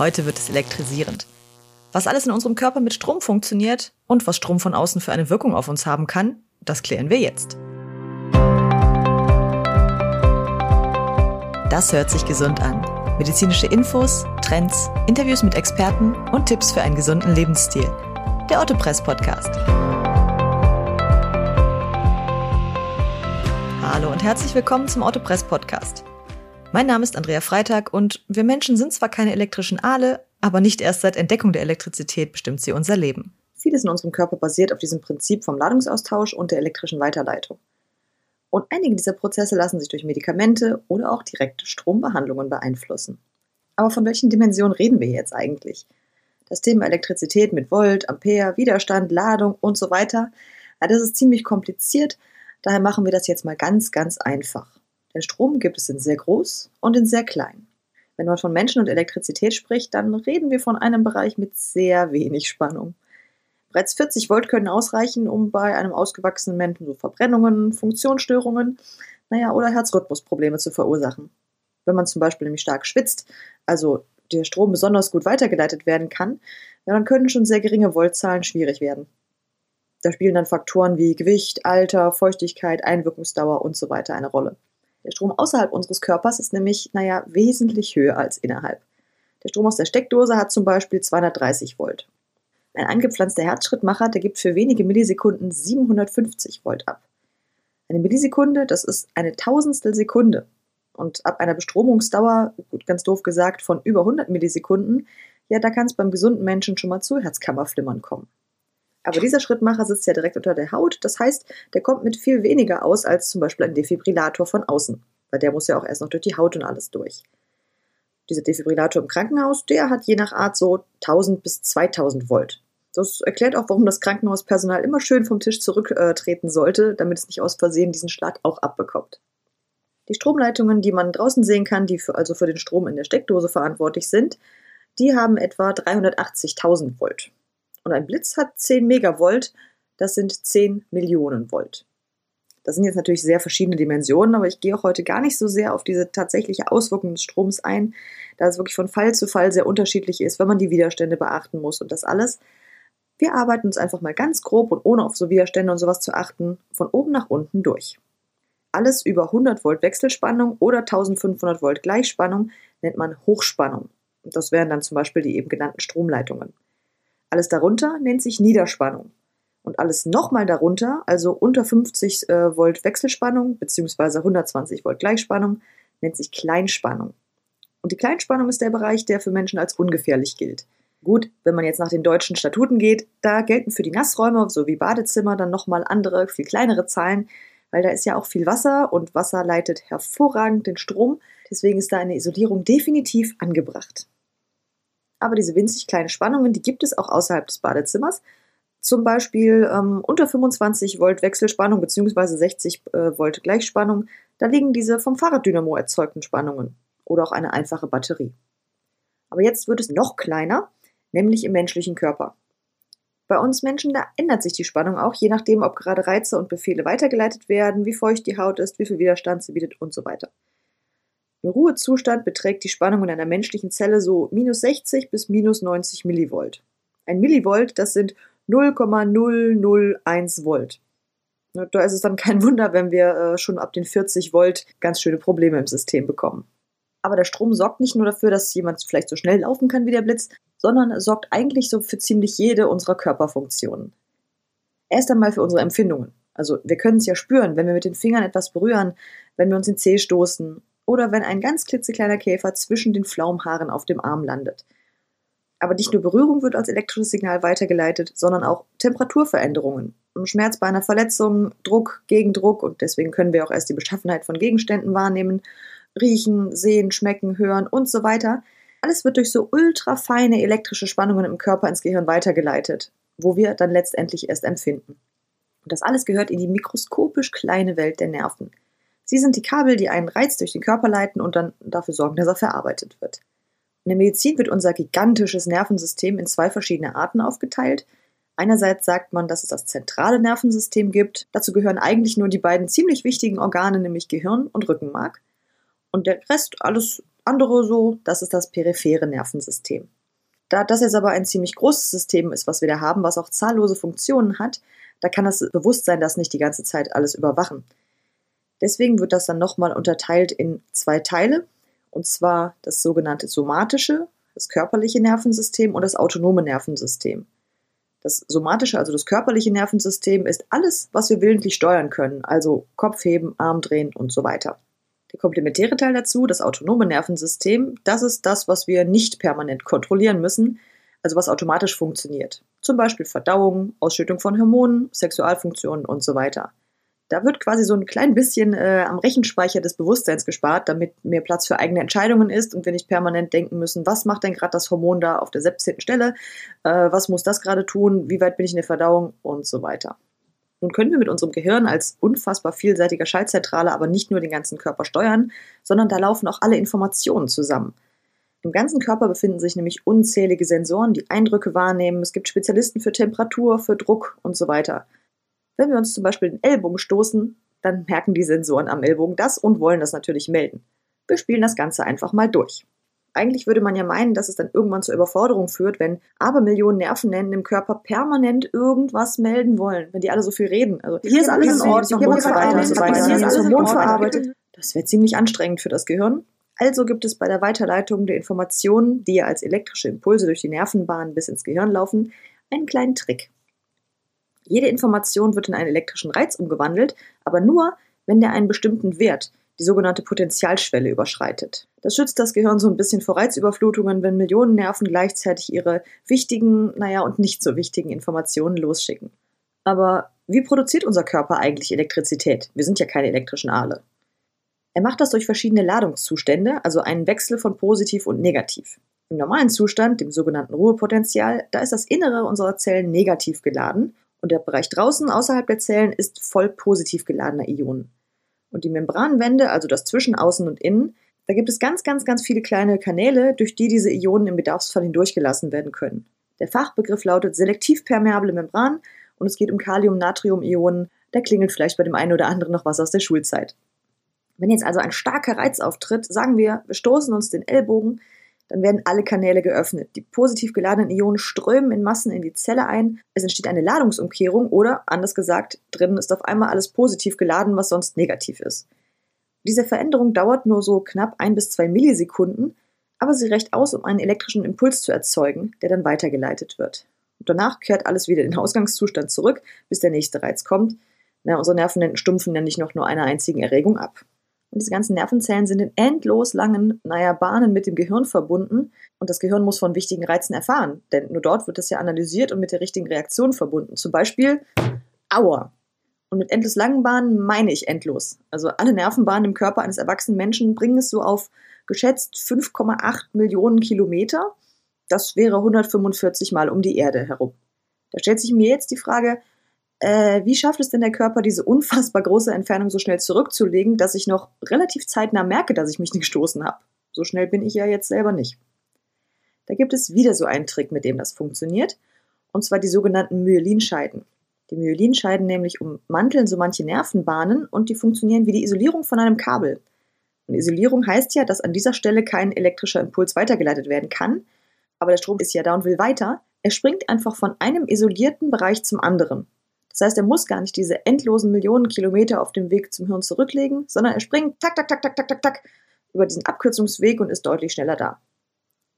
Heute wird es elektrisierend. Was alles in unserem Körper mit Strom funktioniert und was Strom von außen für eine Wirkung auf uns haben kann, das klären wir jetzt. Das hört sich gesund an. Medizinische Infos, Trends, Interviews mit Experten und Tipps für einen gesunden Lebensstil. Der Otto Press Podcast. Hallo und herzlich willkommen zum Otto Press Podcast. Mein Name ist Andrea Freitag und wir Menschen sind zwar keine elektrischen Aale, aber nicht erst seit Entdeckung der Elektrizität bestimmt sie unser Leben. Vieles in unserem Körper basiert auf diesem Prinzip vom Ladungsaustausch und der elektrischen Weiterleitung. Und einige dieser Prozesse lassen sich durch Medikamente oder auch direkte Strombehandlungen beeinflussen. Aber von welchen Dimensionen reden wir jetzt eigentlich? Das Thema Elektrizität mit Volt, Ampere, Widerstand, Ladung und so weiter, das ist ziemlich kompliziert, daher machen wir das jetzt mal ganz, ganz einfach. Den Strom gibt es in sehr groß und in sehr klein. Wenn man von Menschen und Elektrizität spricht, dann reden wir von einem Bereich mit sehr wenig Spannung. Bereits 40 Volt können ausreichen, um bei einem ausgewachsenen Menschen so Verbrennungen, Funktionsstörungen, naja, oder Herzrhythmusprobleme zu verursachen. Wenn man zum Beispiel nämlich stark schwitzt, also der Strom besonders gut weitergeleitet werden kann, dann können schon sehr geringe Voltzahlen schwierig werden. Da spielen dann Faktoren wie Gewicht, Alter, Feuchtigkeit, Einwirkungsdauer und so weiter eine Rolle. Der Strom außerhalb unseres Körpers ist nämlich, naja, wesentlich höher als innerhalb. Der Strom aus der Steckdose hat zum Beispiel 230 Volt. Ein angepflanzter Herzschrittmacher, der gibt für wenige Millisekunden 750 Volt ab. Eine Millisekunde, das ist eine Tausendstel Sekunde. Und ab einer Bestromungsdauer, gut, ganz doof gesagt, von über 100 Millisekunden, ja, da kann es beim gesunden Menschen schon mal zu Herzkammerflimmern kommen. Aber dieser Schrittmacher sitzt ja direkt unter der Haut. Das heißt, der kommt mit viel weniger aus als zum Beispiel ein Defibrillator von außen. Weil der muss ja auch erst noch durch die Haut und alles durch. Dieser Defibrillator im Krankenhaus, der hat je nach Art so 1000 bis 2000 Volt. Das erklärt auch, warum das Krankenhauspersonal immer schön vom Tisch zurücktreten sollte, damit es nicht aus Versehen diesen Schlag auch abbekommt. Die Stromleitungen, die man draußen sehen kann, die für, also für den Strom in der Steckdose verantwortlich sind, die haben etwa 380.000 Volt. Und ein Blitz hat 10 Megavolt, das sind 10 Millionen Volt. Das sind jetzt natürlich sehr verschiedene Dimensionen, aber ich gehe auch heute gar nicht so sehr auf diese tatsächliche Auswirkung des Stroms ein, da es wirklich von Fall zu Fall sehr unterschiedlich ist, wenn man die Widerstände beachten muss und das alles. Wir arbeiten uns einfach mal ganz grob und ohne auf so Widerstände und sowas zu achten, von oben nach unten durch. Alles über 100 Volt Wechselspannung oder 1500 Volt Gleichspannung nennt man Hochspannung. Das wären dann zum Beispiel die eben genannten Stromleitungen. Alles darunter nennt sich Niederspannung. Und alles nochmal darunter, also unter 50 äh, Volt Wechselspannung bzw. 120 Volt Gleichspannung, nennt sich Kleinspannung. Und die Kleinspannung ist der Bereich, der für Menschen als ungefährlich gilt. Gut, wenn man jetzt nach den deutschen Statuten geht, da gelten für die Nassräume sowie Badezimmer dann nochmal andere, viel kleinere Zahlen, weil da ist ja auch viel Wasser und Wasser leitet hervorragend den Strom. Deswegen ist da eine Isolierung definitiv angebracht aber diese winzig kleinen Spannungen, die gibt es auch außerhalb des Badezimmers. Zum Beispiel ähm, unter 25 Volt Wechselspannung bzw. 60 äh, Volt Gleichspannung, da liegen diese vom Fahrraddynamo erzeugten Spannungen oder auch eine einfache Batterie. Aber jetzt wird es noch kleiner, nämlich im menschlichen Körper. Bei uns Menschen, da ändert sich die Spannung auch, je nachdem, ob gerade Reize und Befehle weitergeleitet werden, wie feucht die Haut ist, wie viel Widerstand sie bietet und so weiter. Im Ruhezustand beträgt die Spannung in einer menschlichen Zelle so minus 60 bis minus 90 Millivolt. Ein Millivolt, das sind 0,001 Volt. Da ist es dann kein Wunder, wenn wir äh, schon ab den 40 Volt ganz schöne Probleme im System bekommen. Aber der Strom sorgt nicht nur dafür, dass jemand vielleicht so schnell laufen kann wie der Blitz, sondern sorgt eigentlich so für ziemlich jede unserer Körperfunktionen. Erst einmal für unsere Empfindungen. Also wir können es ja spüren, wenn wir mit den Fingern etwas berühren, wenn wir uns in den Zeh stoßen oder wenn ein ganz klitzekleiner Käfer zwischen den Pflaumenhaaren auf dem Arm landet. Aber nicht nur Berührung wird als elektrisches Signal weitergeleitet, sondern auch Temperaturveränderungen, Schmerz bei einer Verletzung, Druck, Gegendruck und deswegen können wir auch erst die Beschaffenheit von Gegenständen wahrnehmen, riechen, sehen, schmecken, hören und so weiter. Alles wird durch so ultrafeine elektrische Spannungen im Körper ins Gehirn weitergeleitet, wo wir dann letztendlich erst empfinden. Und das alles gehört in die mikroskopisch kleine Welt der Nerven. Sie sind die Kabel, die einen Reiz durch den Körper leiten und dann dafür sorgen, dass er verarbeitet wird. In der Medizin wird unser gigantisches Nervensystem in zwei verschiedene Arten aufgeteilt. Einerseits sagt man, dass es das zentrale Nervensystem gibt. Dazu gehören eigentlich nur die beiden ziemlich wichtigen Organe, nämlich Gehirn und Rückenmark. Und der Rest, alles andere so, das ist das periphere Nervensystem. Da das jetzt aber ein ziemlich großes System ist, was wir da haben, was auch zahllose Funktionen hat, da kann das Bewusstsein das nicht die ganze Zeit alles überwachen. Deswegen wird das dann nochmal unterteilt in zwei Teile, und zwar das sogenannte somatische, das körperliche Nervensystem und das autonome Nervensystem. Das somatische, also das körperliche Nervensystem, ist alles, was wir willentlich steuern können, also Kopf heben, Arm drehen und so weiter. Der komplementäre Teil dazu, das autonome Nervensystem, das ist das, was wir nicht permanent kontrollieren müssen, also was automatisch funktioniert. Zum Beispiel Verdauung, Ausschüttung von Hormonen, Sexualfunktionen und so weiter. Da wird quasi so ein klein bisschen äh, am Rechenspeicher des Bewusstseins gespart, damit mehr Platz für eigene Entscheidungen ist und wir nicht permanent denken müssen, was macht denn gerade das Hormon da auf der 17. Stelle, äh, was muss das gerade tun, wie weit bin ich in der Verdauung und so weiter. Nun können wir mit unserem Gehirn als unfassbar vielseitiger Schaltzentrale aber nicht nur den ganzen Körper steuern, sondern da laufen auch alle Informationen zusammen. Im ganzen Körper befinden sich nämlich unzählige Sensoren, die Eindrücke wahrnehmen. Es gibt Spezialisten für Temperatur, für Druck und so weiter. Wenn wir uns zum Beispiel den Ellbogen stoßen, dann merken die Sensoren am Ellbogen das und wollen das natürlich melden. Wir spielen das Ganze einfach mal durch. Eigentlich würde man ja meinen, dass es dann irgendwann zur Überforderung führt, wenn Abermillionen Nervenenden im Körper permanent irgendwas melden wollen, wenn die alle so viel reden. Also hier ist alles in Ordnung, und so weiter. Hier ist alles Hormon verarbeitet. Das wäre ziemlich anstrengend für das Gehirn. Also gibt es bei der Weiterleitung der Informationen, die ja als elektrische Impulse durch die Nervenbahn bis ins Gehirn laufen, einen kleinen Trick. Jede Information wird in einen elektrischen Reiz umgewandelt, aber nur, wenn der einen bestimmten Wert, die sogenannte Potentialschwelle, überschreitet. Das schützt das Gehirn so ein bisschen vor Reizüberflutungen, wenn Millionen Nerven gleichzeitig ihre wichtigen, naja, und nicht so wichtigen Informationen losschicken. Aber wie produziert unser Körper eigentlich Elektrizität? Wir sind ja keine elektrischen Aale. Er macht das durch verschiedene Ladungszustände, also einen Wechsel von positiv und negativ. Im normalen Zustand, dem sogenannten Ruhepotential, da ist das Innere unserer Zellen negativ geladen und der Bereich draußen außerhalb der Zellen ist voll positiv geladener Ionen. Und die Membranwände, also das zwischen außen und innen, da gibt es ganz, ganz, ganz viele kleine Kanäle, durch die diese Ionen im Bedarfsfall hindurchgelassen werden können. Der Fachbegriff lautet selektiv permeable Membran und es geht um Kalium-Natrium-Ionen. Da klingelt vielleicht bei dem einen oder anderen noch was aus der Schulzeit. Wenn jetzt also ein starker Reiz auftritt, sagen wir, wir stoßen uns den Ellbogen, dann werden alle Kanäle geöffnet. Die positiv geladenen Ionen strömen in Massen in die Zelle ein. Es entsteht eine Ladungsumkehrung oder, anders gesagt, drinnen ist auf einmal alles positiv geladen, was sonst negativ ist. Diese Veränderung dauert nur so knapp ein bis zwei Millisekunden, aber sie reicht aus, um einen elektrischen Impuls zu erzeugen, der dann weitergeleitet wird. Und danach kehrt alles wieder in den Ausgangszustand zurück, bis der nächste Reiz kommt. Na, unsere Nerven stumpfen ja nicht noch nur einer einzigen Erregung ab. Und diese ganzen Nervenzellen sind in endlos langen, naja, Bahnen mit dem Gehirn verbunden. Und das Gehirn muss von wichtigen Reizen erfahren, denn nur dort wird das ja analysiert und mit der richtigen Reaktion verbunden. Zum Beispiel Aua. Und mit endlos langen Bahnen meine ich endlos. Also alle Nervenbahnen im Körper eines erwachsenen Menschen bringen es so auf geschätzt 5,8 Millionen Kilometer. Das wäre 145 Mal um die Erde herum. Da stellt sich mir jetzt die Frage, äh, wie schafft es denn der Körper, diese unfassbar große Entfernung so schnell zurückzulegen, dass ich noch relativ zeitnah merke, dass ich mich nicht gestoßen habe? So schnell bin ich ja jetzt selber nicht. Da gibt es wieder so einen Trick, mit dem das funktioniert, und zwar die sogenannten Myelinscheiden. Die Myelinscheiden nämlich ummanteln so manche Nervenbahnen und die funktionieren wie die Isolierung von einem Kabel. Und Isolierung heißt ja, dass an dieser Stelle kein elektrischer Impuls weitergeleitet werden kann, aber der Strom ist ja da und will weiter. Er springt einfach von einem isolierten Bereich zum anderen. Das heißt, er muss gar nicht diese endlosen Millionen Kilometer auf dem Weg zum Hirn zurücklegen, sondern er springt tak, tak, tak, tak, tak, tak, tak über diesen Abkürzungsweg und ist deutlich schneller da.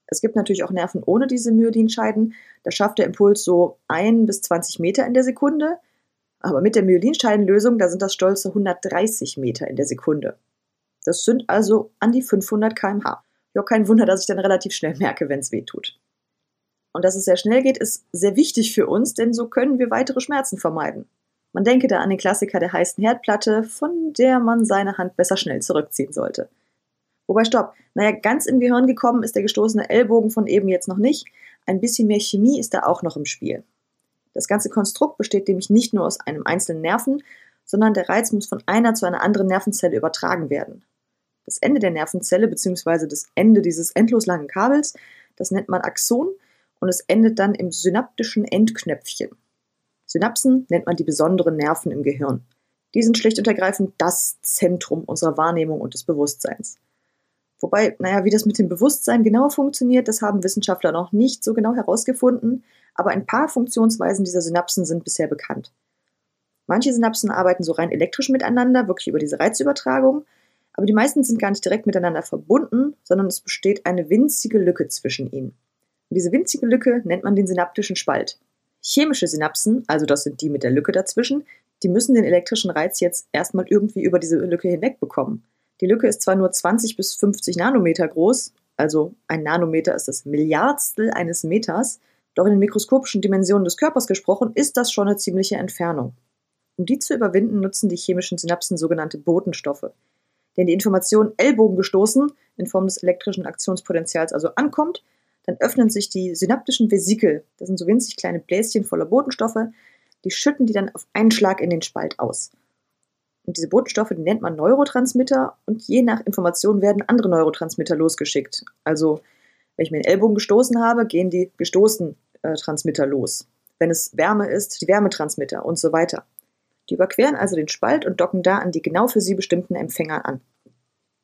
Es gibt natürlich auch Nerven ohne diese Myelinscheiden. Da schafft der Impuls so 1 bis 20 Meter in der Sekunde. Aber mit der Myelinscheidenlösung, da sind das stolze 130 Meter in der Sekunde. Das sind also an die 500 km/h. Ja, kein Wunder, dass ich dann relativ schnell merke, wenn es weh tut. Und dass es sehr schnell geht, ist sehr wichtig für uns, denn so können wir weitere Schmerzen vermeiden. Man denke da an den Klassiker der heißen Herdplatte, von der man seine Hand besser schnell zurückziehen sollte. Wobei, stopp, naja, ganz im Gehirn gekommen ist der gestoßene Ellbogen von eben jetzt noch nicht. Ein bisschen mehr Chemie ist da auch noch im Spiel. Das ganze Konstrukt besteht nämlich nicht nur aus einem einzelnen Nerven, sondern der Reiz muss von einer zu einer anderen Nervenzelle übertragen werden. Das Ende der Nervenzelle bzw. das Ende dieses endlos langen Kabels, das nennt man Axon und es endet dann im synaptischen Endknöpfchen. Synapsen nennt man die besonderen Nerven im Gehirn. Die sind schlicht und ergreifend das Zentrum unserer Wahrnehmung und des Bewusstseins. Wobei, naja, wie das mit dem Bewusstsein genau funktioniert, das haben Wissenschaftler noch nicht so genau herausgefunden, aber ein paar Funktionsweisen dieser Synapsen sind bisher bekannt. Manche Synapsen arbeiten so rein elektrisch miteinander, wirklich über diese Reizübertragung, aber die meisten sind gar nicht direkt miteinander verbunden, sondern es besteht eine winzige Lücke zwischen ihnen. Diese winzige Lücke nennt man den synaptischen Spalt. Chemische Synapsen, also das sind die mit der Lücke dazwischen, die müssen den elektrischen Reiz jetzt erstmal irgendwie über diese Lücke hinwegbekommen. Die Lücke ist zwar nur 20 bis 50 Nanometer groß, also ein Nanometer ist das Milliardstel eines Meters, doch in den mikroskopischen Dimensionen des Körpers gesprochen ist das schon eine ziemliche Entfernung. Um die zu überwinden, nutzen die chemischen Synapsen sogenannte Botenstoffe. Wenn die Information Ellbogen gestoßen in Form des elektrischen Aktionspotenzials also ankommt, dann öffnen sich die synaptischen Vesikel. Das sind so winzig kleine Bläschen voller Botenstoffe. Die schütten die dann auf einen Schlag in den Spalt aus. Und diese Botenstoffe, die nennt man Neurotransmitter und je nach Information werden andere Neurotransmitter losgeschickt. Also, wenn ich mir den Ellbogen gestoßen habe, gehen die gestoßen äh, Transmitter los. Wenn es Wärme ist, die Wärmetransmitter und so weiter. Die überqueren also den Spalt und docken da an die genau für sie bestimmten Empfänger an.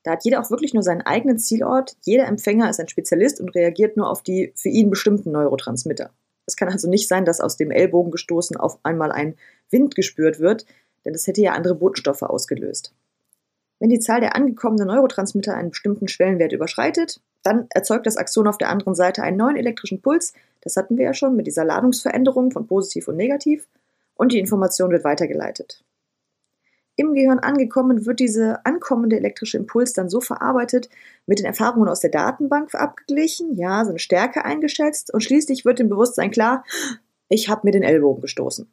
Da hat jeder auch wirklich nur seinen eigenen Zielort. Jeder Empfänger ist ein Spezialist und reagiert nur auf die für ihn bestimmten Neurotransmitter. Es kann also nicht sein, dass aus dem Ellbogen gestoßen auf einmal ein Wind gespürt wird, denn das hätte ja andere Botenstoffe ausgelöst. Wenn die Zahl der angekommenen Neurotransmitter einen bestimmten Schwellenwert überschreitet, dann erzeugt das Axon auf der anderen Seite einen neuen elektrischen Puls. Das hatten wir ja schon mit dieser Ladungsveränderung von positiv und negativ. Und die Information wird weitergeleitet. Im Gehirn angekommen wird diese ankommende elektrische Impuls dann so verarbeitet, mit den Erfahrungen aus der Datenbank abgeglichen, ja, seine Stärke eingeschätzt und schließlich wird dem Bewusstsein klar, ich habe mir den Ellbogen gestoßen.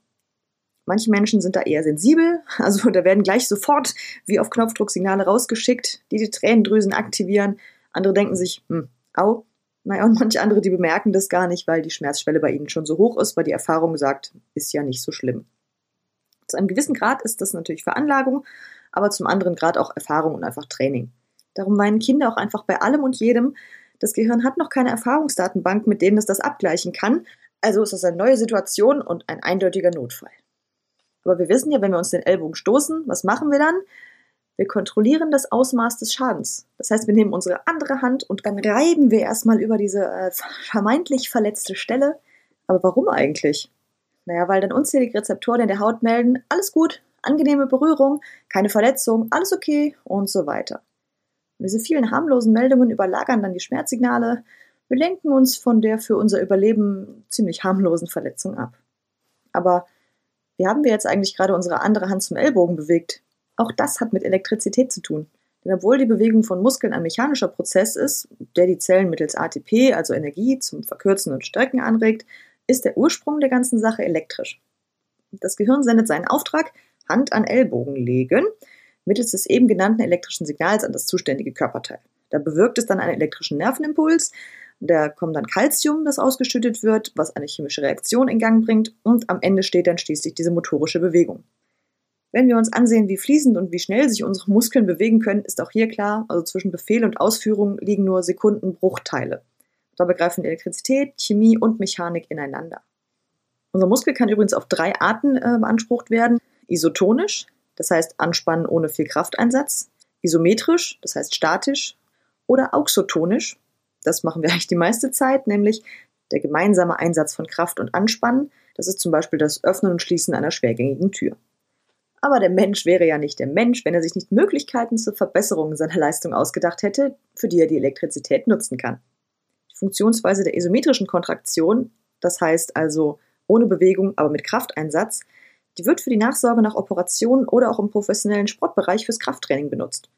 Manche Menschen sind da eher sensibel, also da werden gleich sofort wie auf Knopfdruck Signale rausgeschickt, die die Tränendrüsen aktivieren. Andere denken sich, hm, au. Naja, und manche andere, die bemerken das gar nicht, weil die Schmerzschwelle bei ihnen schon so hoch ist, weil die Erfahrung sagt, ist ja nicht so schlimm. Zu einem gewissen Grad ist das natürlich Veranlagung, aber zum anderen Grad auch Erfahrung und einfach Training. Darum weinen Kinder auch einfach bei allem und jedem. Das Gehirn hat noch keine Erfahrungsdatenbank, mit denen es das abgleichen kann. Also ist das eine neue Situation und ein eindeutiger Notfall. Aber wir wissen ja, wenn wir uns den Ellbogen stoßen, was machen wir dann? Wir kontrollieren das Ausmaß des Schadens. Das heißt, wir nehmen unsere andere Hand und dann reiben wir erstmal über diese äh, vermeintlich verletzte Stelle. Aber warum eigentlich? Naja, weil dann unzählige Rezeptoren in der Haut melden, alles gut, angenehme Berührung, keine Verletzung, alles okay und so weiter. Und diese vielen harmlosen Meldungen überlagern dann die Schmerzsignale, wir lenken uns von der für unser Überleben ziemlich harmlosen Verletzung ab. Aber wie haben wir jetzt eigentlich gerade unsere andere Hand zum Ellbogen bewegt? Auch das hat mit Elektrizität zu tun. Denn obwohl die Bewegung von Muskeln ein mechanischer Prozess ist, der die Zellen mittels ATP, also Energie, zum Verkürzen und Strecken anregt, ist der Ursprung der ganzen Sache elektrisch. Das Gehirn sendet seinen Auftrag Hand an Ellbogen legen, mittels des eben genannten elektrischen Signals an das zuständige Körperteil. Da bewirkt es dann einen elektrischen Nervenimpuls, da kommt dann Calcium, das ausgeschüttet wird, was eine chemische Reaktion in Gang bringt und am Ende steht dann schließlich diese motorische Bewegung. Wenn wir uns ansehen, wie fließend und wie schnell sich unsere Muskeln bewegen können, ist auch hier klar, also zwischen Befehl und Ausführung liegen nur Sekundenbruchteile. Dabei greifen Elektrizität, Chemie und Mechanik ineinander. Unser Muskel kann übrigens auf drei Arten äh, beansprucht werden. Isotonisch, das heißt Anspannen ohne viel Krafteinsatz. Isometrisch, das heißt statisch. Oder auxotonisch, das machen wir eigentlich die meiste Zeit, nämlich der gemeinsame Einsatz von Kraft und Anspannen. Das ist zum Beispiel das Öffnen und Schließen einer schwergängigen Tür. Aber der Mensch wäre ja nicht der Mensch, wenn er sich nicht Möglichkeiten zur Verbesserung seiner Leistung ausgedacht hätte, für die er die Elektrizität nutzen kann. Die Funktionsweise der isometrischen Kontraktion, das heißt also ohne Bewegung, aber mit Krafteinsatz, die wird für die Nachsorge nach Operationen oder auch im professionellen Sportbereich fürs Krafttraining benutzt.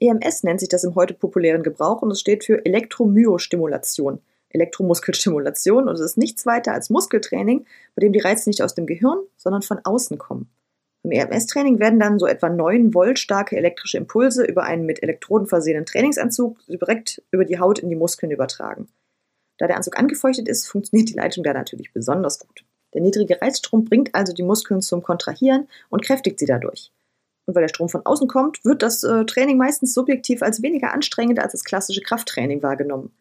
EMS nennt sich das im heute populären Gebrauch und es steht für Elektromyostimulation, Elektromuskelstimulation und es ist nichts weiter als Muskeltraining, bei dem die Reize nicht aus dem Gehirn, sondern von außen kommen. Im EMS-Training werden dann so etwa 9 Volt starke elektrische Impulse über einen mit Elektroden versehenen Trainingsanzug direkt über die Haut in die Muskeln übertragen. Da der Anzug angefeuchtet ist, funktioniert die Leitung da natürlich besonders gut. Der niedrige Reizstrom bringt also die Muskeln zum Kontrahieren und kräftigt sie dadurch. Und weil der Strom von außen kommt, wird das äh, Training meistens subjektiv als weniger anstrengend als das klassische Krafttraining wahrgenommen.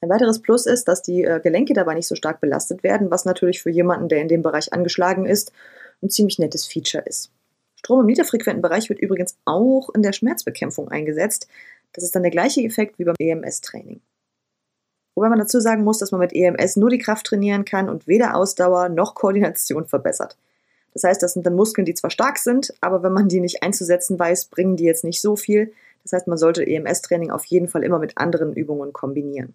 Ein weiteres Plus ist, dass die äh, Gelenke dabei nicht so stark belastet werden, was natürlich für jemanden, der in dem Bereich angeschlagen ist, ein ziemlich nettes Feature ist. Strom im niederfrequenten Bereich wird übrigens auch in der Schmerzbekämpfung eingesetzt. Das ist dann der gleiche Effekt wie beim EMS-Training. Wobei man dazu sagen muss, dass man mit EMS nur die Kraft trainieren kann und weder Ausdauer noch Koordination verbessert. Das heißt, das sind dann Muskeln, die zwar stark sind, aber wenn man die nicht einzusetzen weiß, bringen die jetzt nicht so viel. Das heißt, man sollte EMS-Training auf jeden Fall immer mit anderen Übungen kombinieren.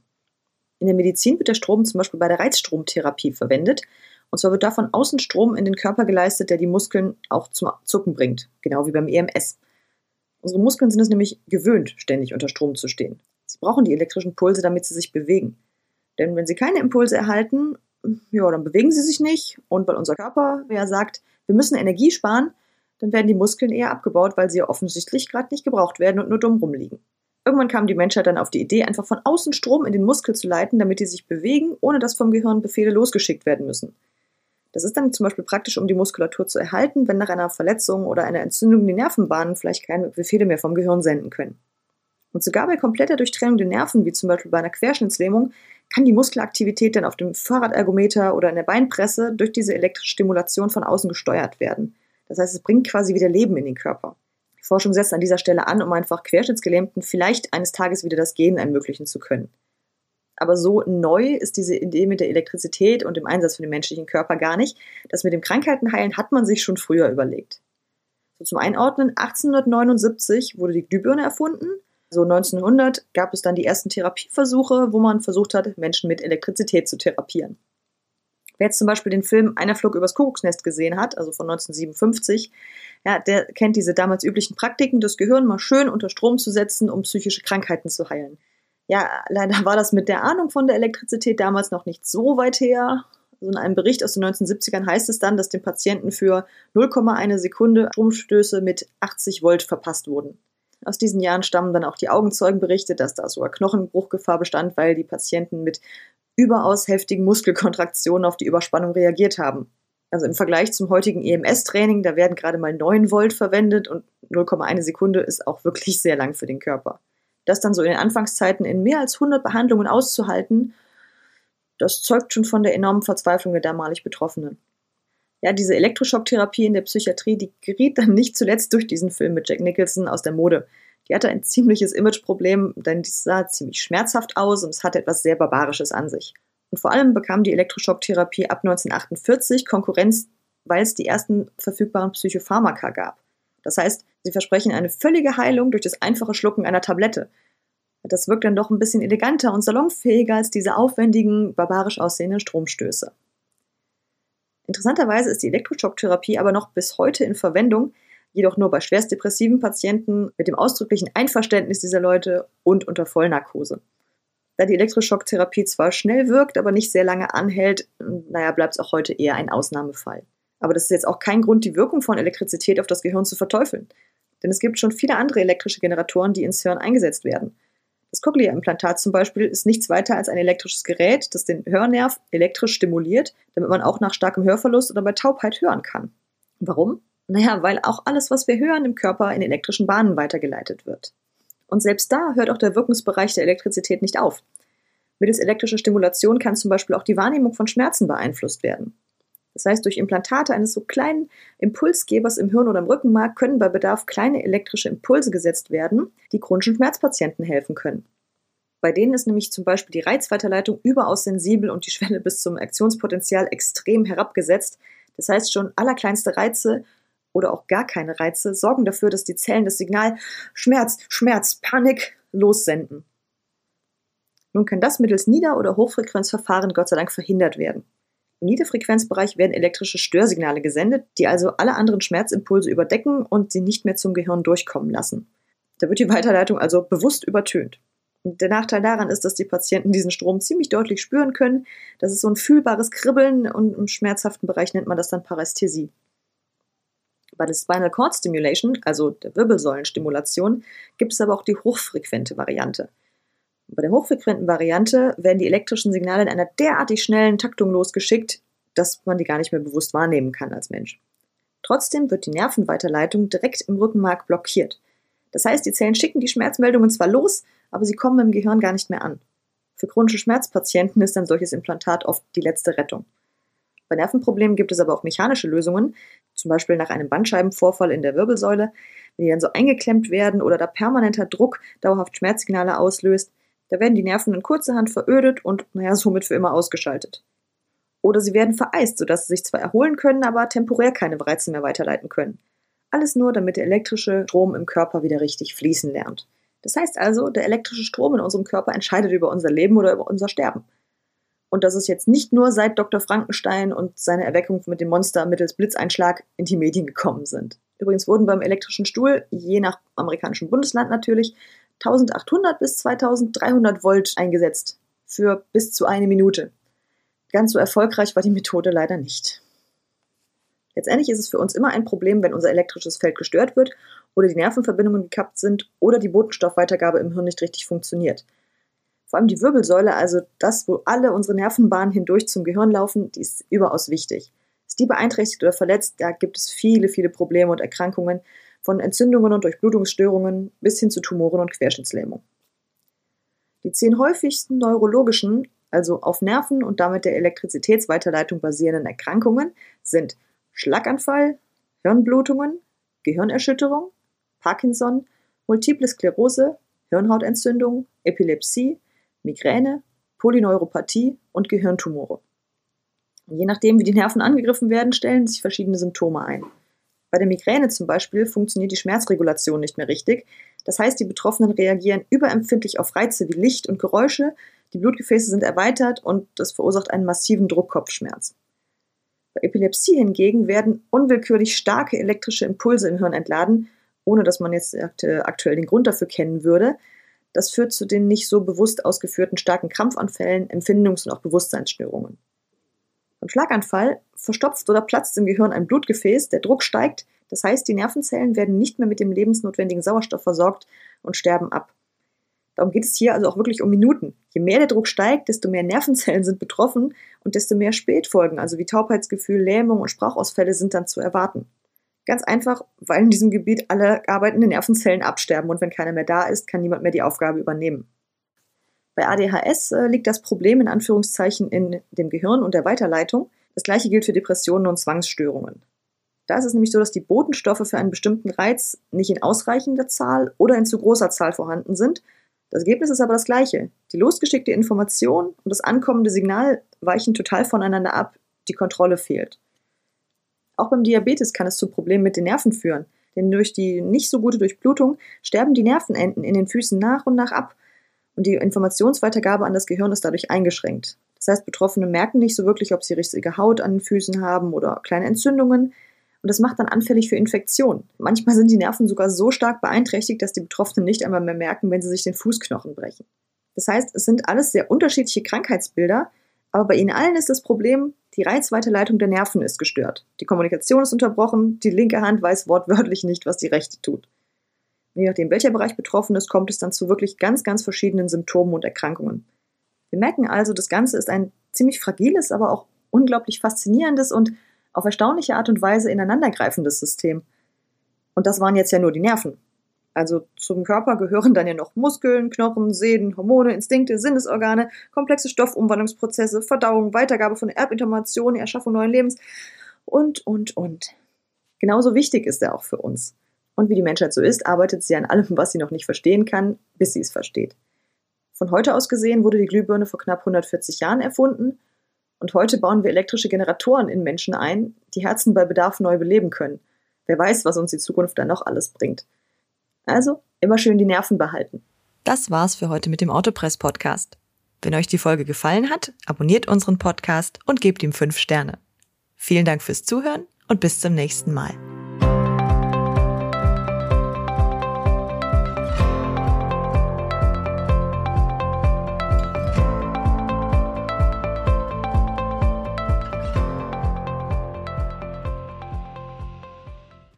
In der Medizin wird der Strom zum Beispiel bei der Reizstromtherapie verwendet. Und zwar wird davon außen Strom in den Körper geleistet, der die Muskeln auch zum Zucken bringt, genau wie beim EMS. Unsere Muskeln sind es nämlich gewöhnt, ständig unter Strom zu stehen. Sie brauchen die elektrischen Pulse, damit sie sich bewegen. Denn wenn sie keine Impulse erhalten, ja, dann bewegen sie sich nicht. Und weil unser Körper ja sagt, wir müssen Energie sparen, dann werden die Muskeln eher abgebaut, weil sie ja offensichtlich gerade nicht gebraucht werden und nur dumm rumliegen. Irgendwann kam die Menschheit dann auf die Idee, einfach von außen Strom in den Muskel zu leiten, damit die sich bewegen, ohne dass vom Gehirn Befehle losgeschickt werden müssen. Das ist dann zum Beispiel praktisch, um die Muskulatur zu erhalten, wenn nach einer Verletzung oder einer Entzündung die Nervenbahnen vielleicht keine Befehle mehr vom Gehirn senden können. Und sogar bei kompletter Durchtrennung der Nerven, wie zum Beispiel bei einer Querschnittslähmung, kann die Muskelaktivität dann auf dem Fahrradergometer oder in der Beinpresse durch diese elektrische Stimulation von außen gesteuert werden. Das heißt, es bringt quasi wieder Leben in den Körper. Die Forschung setzt an dieser Stelle an, um einfach Querschnittsgelähmten vielleicht eines Tages wieder das Gehen ermöglichen zu können. Aber so neu ist diese Idee mit der Elektrizität und dem Einsatz für den menschlichen Körper gar nicht. Das mit dem Krankheitenheilen hat man sich schon früher überlegt. So zum Einordnen, 1879 wurde die Glühbirne erfunden so 1900 gab es dann die ersten Therapieversuche, wo man versucht hat, Menschen mit Elektrizität zu therapieren. Wer jetzt zum Beispiel den Film Einer Flug übers Kuckucksnest gesehen hat, also von 1957, ja, der kennt diese damals üblichen Praktiken, das Gehirn mal schön unter Strom zu setzen, um psychische Krankheiten zu heilen. Ja, leider war das mit der Ahnung von der Elektrizität damals noch nicht so weit her. Also in einem Bericht aus den 1970ern heißt es dann, dass dem Patienten für 0,1 Sekunde Stromstöße mit 80 Volt verpasst wurden. Aus diesen Jahren stammen dann auch die Augenzeugenberichte, dass da sogar Knochenbruchgefahr bestand, weil die Patienten mit überaus heftigen Muskelkontraktionen auf die Überspannung reagiert haben. Also im Vergleich zum heutigen EMS-Training, da werden gerade mal 9 Volt verwendet und 0,1 Sekunde ist auch wirklich sehr lang für den Körper. Das dann so in den Anfangszeiten in mehr als 100 Behandlungen auszuhalten, das zeugt schon von der enormen Verzweiflung der damalig Betroffenen. Ja, diese Elektroschocktherapie in der Psychiatrie, die geriet dann nicht zuletzt durch diesen Film mit Jack Nicholson aus der Mode. Die hatte ein ziemliches Imageproblem, denn die sah ziemlich schmerzhaft aus und es hatte etwas sehr Barbarisches an sich. Und vor allem bekam die Elektroschocktherapie ab 1948 Konkurrenz, weil es die ersten verfügbaren Psychopharmaka gab. Das heißt, sie versprechen eine völlige Heilung durch das einfache Schlucken einer Tablette. Das wirkt dann doch ein bisschen eleganter und salonfähiger als diese aufwendigen, barbarisch aussehenden Stromstöße. Interessanterweise ist die Elektroschocktherapie aber noch bis heute in Verwendung, jedoch nur bei schwerstdepressiven Patienten mit dem ausdrücklichen Einverständnis dieser Leute und unter Vollnarkose. Da die Elektroschocktherapie zwar schnell wirkt, aber nicht sehr lange anhält, naja, bleibt es auch heute eher ein Ausnahmefall. Aber das ist jetzt auch kein Grund, die Wirkung von Elektrizität auf das Gehirn zu verteufeln. Denn es gibt schon viele andere elektrische Generatoren, die ins Hirn eingesetzt werden. Das Cochlea-Implantat zum Beispiel ist nichts weiter als ein elektrisches Gerät, das den Hörnerv elektrisch stimuliert, damit man auch nach starkem Hörverlust oder bei Taubheit hören kann. Warum? Naja, weil auch alles, was wir hören, im Körper in elektrischen Bahnen weitergeleitet wird. Und selbst da hört auch der Wirkungsbereich der Elektrizität nicht auf. Mittels elektrischer Stimulation kann zum Beispiel auch die Wahrnehmung von Schmerzen beeinflusst werden. Das heißt, durch Implantate eines so kleinen Impulsgebers im Hirn oder im Rückenmark können bei Bedarf kleine elektrische Impulse gesetzt werden, die chronischen Schmerzpatienten helfen können. Bei denen ist nämlich zum Beispiel die Reizweiterleitung überaus sensibel und die Schwelle bis zum Aktionspotenzial extrem herabgesetzt. Das heißt, schon allerkleinste Reize oder auch gar keine Reize sorgen dafür, dass die Zellen das Signal Schmerz, Schmerz, Panik lossenden. Nun kann das mittels Nieder- oder Hochfrequenzverfahren Gott sei Dank verhindert werden. Im Niederfrequenzbereich werden elektrische Störsignale gesendet, die also alle anderen Schmerzimpulse überdecken und sie nicht mehr zum Gehirn durchkommen lassen. Da wird die Weiterleitung also bewusst übertönt. Der Nachteil daran ist, dass die Patienten diesen Strom ziemlich deutlich spüren können. Das ist so ein fühlbares Kribbeln und im schmerzhaften Bereich nennt man das dann Parästhesie. Bei der Spinal Cord Stimulation, also der Wirbelsäulenstimulation, gibt es aber auch die hochfrequente Variante. Bei der hochfrequenten Variante werden die elektrischen Signale in einer derartig schnellen Taktung losgeschickt, dass man die gar nicht mehr bewusst wahrnehmen kann als Mensch. Trotzdem wird die Nervenweiterleitung direkt im Rückenmark blockiert. Das heißt, die Zellen schicken die Schmerzmeldungen zwar los, aber sie kommen im Gehirn gar nicht mehr an. Für chronische Schmerzpatienten ist ein solches Implantat oft die letzte Rettung. Bei Nervenproblemen gibt es aber auch mechanische Lösungen, zum Beispiel nach einem Bandscheibenvorfall in der Wirbelsäule, wenn die dann so eingeklemmt werden oder da permanenter Druck dauerhaft Schmerzsignale auslöst, da werden die Nerven in kurzerhand verödet und, naja, somit für immer ausgeschaltet. Oder sie werden vereist, sodass sie sich zwar erholen können, aber temporär keine Reize mehr weiterleiten können. Alles nur, damit der elektrische Strom im Körper wieder richtig fließen lernt. Das heißt also, der elektrische Strom in unserem Körper entscheidet über unser Leben oder über unser Sterben. Und das ist jetzt nicht nur seit Dr. Frankenstein und seine Erweckung mit dem Monster mittels Blitzeinschlag in die Medien gekommen sind. Übrigens wurden beim elektrischen Stuhl, je nach amerikanischem Bundesland natürlich, 1800 bis 2300 Volt eingesetzt. Für bis zu eine Minute. Ganz so erfolgreich war die Methode leider nicht. Letztendlich ist es für uns immer ein Problem, wenn unser elektrisches Feld gestört wird oder die Nervenverbindungen gekappt sind oder die Botenstoffweitergabe im Hirn nicht richtig funktioniert. Vor allem die Wirbelsäule, also das, wo alle unsere Nervenbahnen hindurch zum Gehirn laufen, die ist überaus wichtig. Ist die beeinträchtigt oder verletzt, da gibt es viele, viele Probleme und Erkrankungen, von Entzündungen und Durchblutungsstörungen bis hin zu Tumoren und Querschnittslähmung. Die zehn häufigsten neurologischen, also auf Nerven und damit der Elektrizitätsweiterleitung basierenden Erkrankungen sind Schlaganfall, Hirnblutungen, Gehirnerschütterung, Parkinson, Multiple Sklerose, Hirnhautentzündung, Epilepsie, Migräne, Polyneuropathie und Gehirntumore. je nachdem, wie die Nerven angegriffen werden, stellen sich verschiedene Symptome ein. Bei der Migräne zum Beispiel funktioniert die Schmerzregulation nicht mehr richtig. Das heißt, die Betroffenen reagieren überempfindlich auf Reize wie Licht und Geräusche, die Blutgefäße sind erweitert und das verursacht einen massiven Druckkopfschmerz. Bei Epilepsie hingegen werden unwillkürlich starke elektrische Impulse im Hirn entladen, ohne dass man jetzt aktuell den Grund dafür kennen würde. Das führt zu den nicht so bewusst ausgeführten starken Krampfanfällen, Empfindungs- und auch Bewusstseinsstörungen. Beim Schlaganfall verstopft oder platzt im Gehirn ein Blutgefäß, der Druck steigt, das heißt, die Nervenzellen werden nicht mehr mit dem lebensnotwendigen Sauerstoff versorgt und sterben ab. Darum geht es hier also auch wirklich um Minuten. Je mehr der Druck steigt, desto mehr Nervenzellen sind betroffen und desto mehr Spätfolgen, also wie Taubheitsgefühl, Lähmung und Sprachausfälle sind dann zu erwarten. Ganz einfach, weil in diesem Gebiet alle arbeitenden Nervenzellen absterben und wenn keiner mehr da ist, kann niemand mehr die Aufgabe übernehmen. Bei ADHS äh, liegt das Problem in Anführungszeichen in dem Gehirn und der Weiterleitung. Das gleiche gilt für Depressionen und Zwangsstörungen. Da ist es nämlich so, dass die Botenstoffe für einen bestimmten Reiz nicht in ausreichender Zahl oder in zu großer Zahl vorhanden sind das Ergebnis ist aber das gleiche. Die losgeschickte Information und das ankommende Signal weichen total voneinander ab. Die Kontrolle fehlt. Auch beim Diabetes kann es zu Problemen mit den Nerven führen, denn durch die nicht so gute Durchblutung sterben die Nervenenden in den Füßen nach und nach ab und die Informationsweitergabe an das Gehirn ist dadurch eingeschränkt. Das heißt, Betroffene merken nicht so wirklich, ob sie richtige Haut an den Füßen haben oder kleine Entzündungen und das macht dann anfällig für Infektionen. Manchmal sind die Nerven sogar so stark beeinträchtigt, dass die Betroffenen nicht einmal mehr merken, wenn sie sich den Fußknochen brechen. Das heißt, es sind alles sehr unterschiedliche Krankheitsbilder, aber bei ihnen allen ist das Problem, die Reizweiterleitung der Nerven ist gestört. Die Kommunikation ist unterbrochen, die linke Hand weiß wortwörtlich nicht, was die rechte tut. Und je nachdem, welcher Bereich betroffen ist, kommt es dann zu wirklich ganz, ganz verschiedenen Symptomen und Erkrankungen. Wir merken also, das Ganze ist ein ziemlich fragiles, aber auch unglaublich faszinierendes und auf erstaunliche Art und Weise ineinandergreifendes System. Und das waren jetzt ja nur die Nerven. Also zum Körper gehören dann ja noch Muskeln, Knochen, Sehnen, Hormone, Instinkte, Sinnesorgane, komplexe Stoffumwandlungsprozesse, Verdauung, Weitergabe von Erbinformationen, Erschaffung neuen Lebens und, und, und. Genauso wichtig ist er auch für uns. Und wie die Menschheit so ist, arbeitet sie an allem, was sie noch nicht verstehen kann, bis sie es versteht. Von heute aus gesehen wurde die Glühbirne vor knapp 140 Jahren erfunden und heute bauen wir elektrische Generatoren in Menschen ein, die Herzen bei Bedarf neu beleben können. Wer weiß, was uns die Zukunft dann noch alles bringt. Also, immer schön die Nerven behalten. Das war's für heute mit dem Autopress Podcast. Wenn euch die Folge gefallen hat, abonniert unseren Podcast und gebt ihm fünf Sterne. Vielen Dank fürs Zuhören und bis zum nächsten Mal.